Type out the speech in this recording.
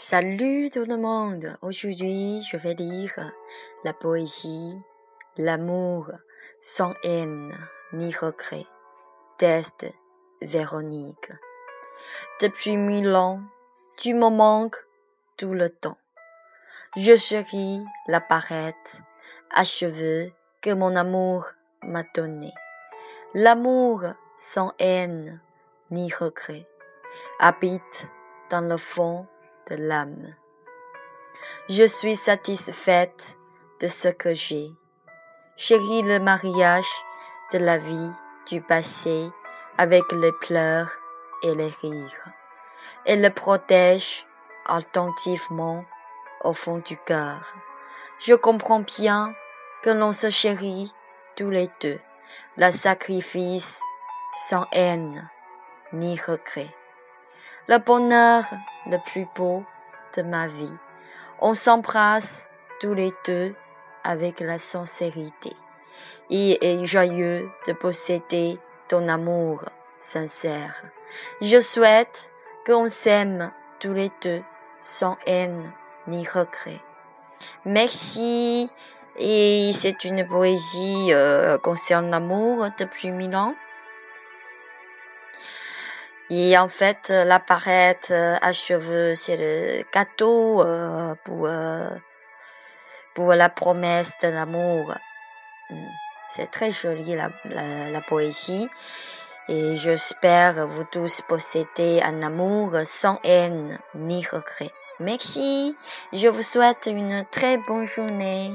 Salut tout le monde. Aujourd'hui, je vais lire la poésie L'amour sans haine ni regret d'Est Véronique. Depuis mille ans, tu me manques tout le temps. Je chéris la parette à cheveux que mon amour m'a donné. L'amour sans haine ni regret habite dans le fond l'âme. Je suis satisfaite de ce que j'ai. Chéris le mariage de la vie du passé avec les pleurs et les rires, et le protège attentivement au fond du cœur. Je comprends bien que l'on se chérit tous les deux, le sacrifice sans haine ni regret. Le bonheur le plus beau de ma vie. On s'embrasse tous les deux avec la sincérité. Il est joyeux de posséder ton amour sincère. Je souhaite qu'on s'aime tous les deux sans haine ni regret. Merci. Et c'est une poésie euh, concernant l'amour depuis mille ans. Et en fait, la parette à cheveux, c'est le gâteau euh, pour, euh, pour la promesse de l'amour. Hmm. C'est très joli la, la, la poésie. Et j'espère vous tous posséder un amour sans haine ni regret. Merci. Je vous souhaite une très bonne journée.